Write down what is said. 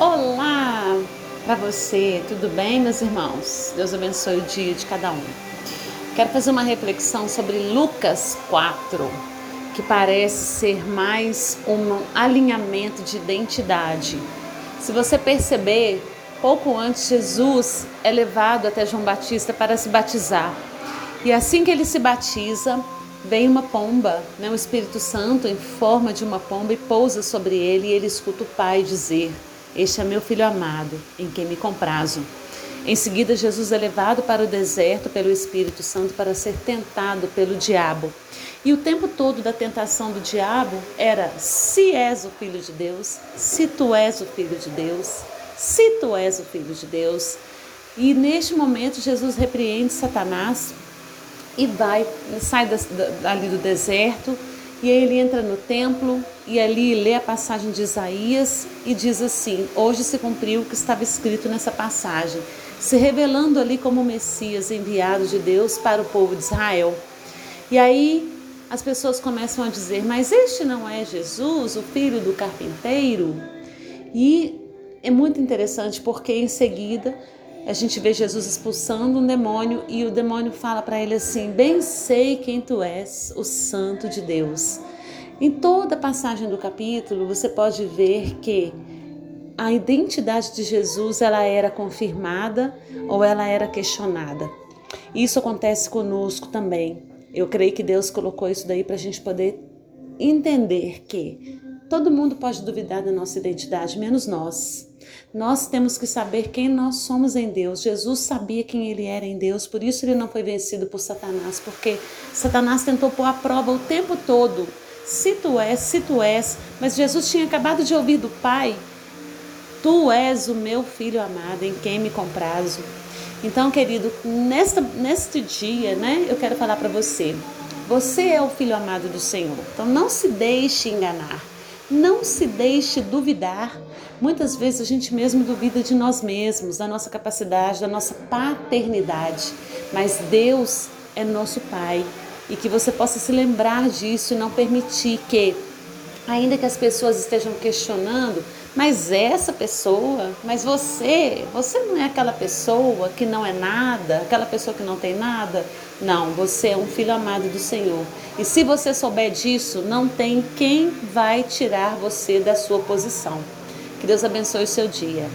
Olá para você, tudo bem, meus irmãos? Deus abençoe o dia de cada um. Quero fazer uma reflexão sobre Lucas 4, que parece ser mais um alinhamento de identidade. Se você perceber, pouco antes Jesus é levado até João Batista para se batizar. E assim que ele se batiza, vem uma pomba, né, o Espírito Santo em forma de uma pomba e pousa sobre ele e ele escuta o Pai dizer: este é meu filho amado, em quem me comprazo. Em seguida, Jesus é levado para o deserto pelo Espírito Santo para ser tentado pelo diabo. E o tempo todo da tentação do diabo era: se és o filho de Deus, se tu és o filho de Deus, se tu és o filho de Deus. E neste momento, Jesus repreende Satanás e vai, sai dali do deserto e aí ele entra no templo e ali lê a passagem de Isaías e diz assim: Hoje se cumpriu o que estava escrito nessa passagem, se revelando ali como Messias enviado de Deus para o povo de Israel. E aí as pessoas começam a dizer: Mas este não é Jesus, o filho do carpinteiro? E é muito interessante porque em seguida a gente vê Jesus expulsando um demônio e o demônio fala para ele assim: Bem sei quem tu és, o Santo de Deus. Em toda a passagem do capítulo, você pode ver que a identidade de Jesus ela era confirmada ou ela era questionada. Isso acontece conosco também. Eu creio que Deus colocou isso daí para a gente poder entender que todo mundo pode duvidar da nossa identidade, menos nós. Nós temos que saber quem nós somos em Deus. Jesus sabia quem ele era em Deus, por isso ele não foi vencido por Satanás, porque Satanás tentou pôr a prova o tempo todo. Se tu és, se tu és, mas Jesus tinha acabado de ouvir do Pai: Tu és o meu filho amado, em quem me comprazo. Então, querido, nesta, neste dia, né, eu quero falar para você. Você é o filho amado do Senhor. Então, não se deixe enganar. Não se deixe duvidar. Muitas vezes a gente mesmo duvida de nós mesmos, da nossa capacidade, da nossa paternidade. Mas Deus é nosso Pai. E que você possa se lembrar disso e não permitir que, ainda que as pessoas estejam questionando, mas essa pessoa, mas você, você não é aquela pessoa que não é nada, aquela pessoa que não tem nada. Não, você é um filho amado do Senhor. E se você souber disso, não tem quem vai tirar você da sua posição. Que Deus abençoe o seu dia.